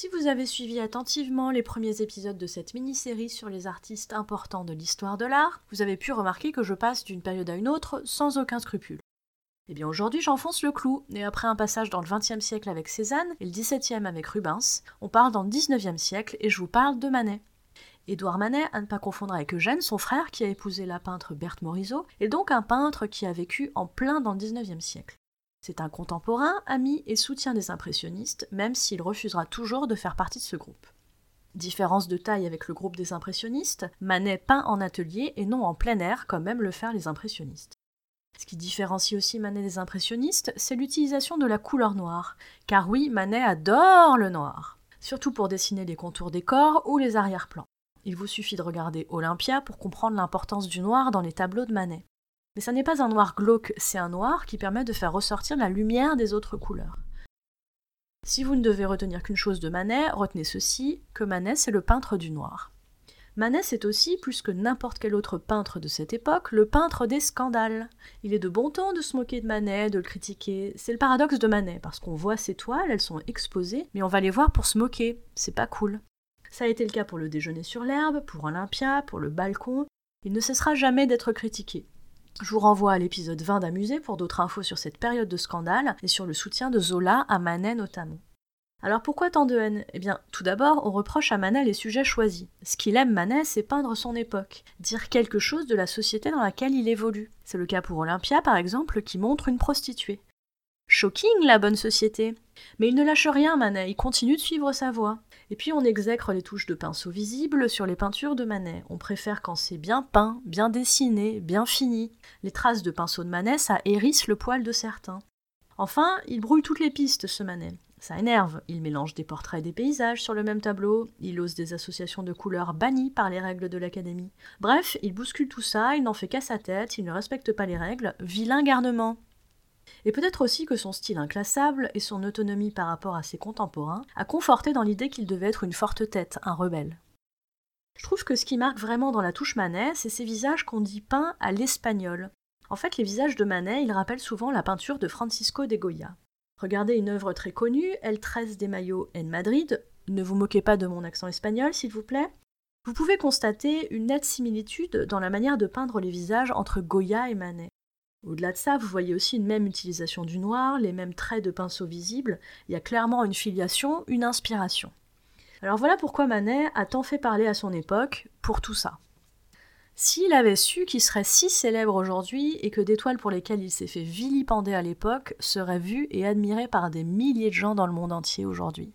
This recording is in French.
Si vous avez suivi attentivement les premiers épisodes de cette mini-série sur les artistes importants de l'histoire de l'art, vous avez pu remarquer que je passe d'une période à une autre sans aucun scrupule. Eh bien aujourd'hui j'enfonce le clou, et après un passage dans le XXe siècle avec Cézanne et le XVIIe avec Rubens, on parle dans le XIXe siècle et je vous parle de Manet. Édouard Manet, à ne pas confondre avec Eugène, son frère qui a épousé la peintre Berthe Morisot, est donc un peintre qui a vécu en plein dans le XIXe siècle. C'est un contemporain, ami et soutien des impressionnistes, même s'il refusera toujours de faire partie de ce groupe. Différence de taille avec le groupe des impressionnistes, Manet peint en atelier et non en plein air comme aiment le faire les impressionnistes. Ce qui différencie aussi Manet des impressionnistes, c'est l'utilisation de la couleur noire. Car oui, Manet adore le noir, surtout pour dessiner les contours des corps ou les arrière-plans. Il vous suffit de regarder Olympia pour comprendre l'importance du noir dans les tableaux de Manet. Mais ça n'est pas un noir glauque, c'est un noir qui permet de faire ressortir la lumière des autres couleurs. Si vous ne devez retenir qu'une chose de Manet, retenez ceci, que Manet c'est le peintre du noir. Manet c'est aussi, plus que n'importe quel autre peintre de cette époque, le peintre des scandales. Il est de bon ton de se moquer de Manet, de le critiquer. C'est le paradoxe de Manet, parce qu'on voit ses toiles, elles sont exposées, mais on va les voir pour se moquer. C'est pas cool. Ça a été le cas pour le déjeuner sur l'herbe, pour Olympia, pour le balcon. Il ne cessera jamais d'être critiqué. Je vous renvoie à l'épisode 20 d'Amusé pour d'autres infos sur cette période de scandale et sur le soutien de Zola à Manet notamment. Alors pourquoi tant de haine? Eh bien, tout d'abord, on reproche à Manet les sujets choisis. Ce qu'il aime Manet, c'est peindre son époque, dire quelque chose de la société dans laquelle il évolue. C'est le cas pour Olympia, par exemple, qui montre une prostituée. Shocking, la bonne société Mais il ne lâche rien, Manet, il continue de suivre sa voie. Et puis on exècre les touches de pinceau visibles sur les peintures de Manet. On préfère quand c'est bien peint, bien dessiné, bien fini. Les traces de pinceau de Manet, ça hérisse le poil de certains. Enfin, il brouille toutes les pistes, ce Manet. Ça énerve, il mélange des portraits et des paysages sur le même tableau, il ose des associations de couleurs bannies par les règles de l'académie. Bref, il bouscule tout ça, il n'en fait qu'à sa tête, il ne respecte pas les règles, vilain garnement. Et peut-être aussi que son style inclassable et son autonomie par rapport à ses contemporains a conforté dans l'idée qu'il devait être une forte tête, un rebelle. Je trouve que ce qui marque vraiment dans la touche Manet, c'est ces visages qu'on dit peints à l'espagnol. En fait, les visages de Manet, ils rappellent souvent la peinture de Francisco de Goya. Regardez une œuvre très connue, El Tres de Mayo en Madrid. Ne vous moquez pas de mon accent espagnol, s'il vous plaît. Vous pouvez constater une nette similitude dans la manière de peindre les visages entre Goya et Manet. Au-delà de ça, vous voyez aussi une même utilisation du noir, les mêmes traits de pinceau visibles, il y a clairement une filiation, une inspiration. Alors voilà pourquoi Manet a tant fait parler à son époque pour tout ça. S'il avait su qu'il serait si célèbre aujourd'hui et que des toiles pour lesquelles il s'est fait vilipender à l'époque seraient vues et admirées par des milliers de gens dans le monde entier aujourd'hui.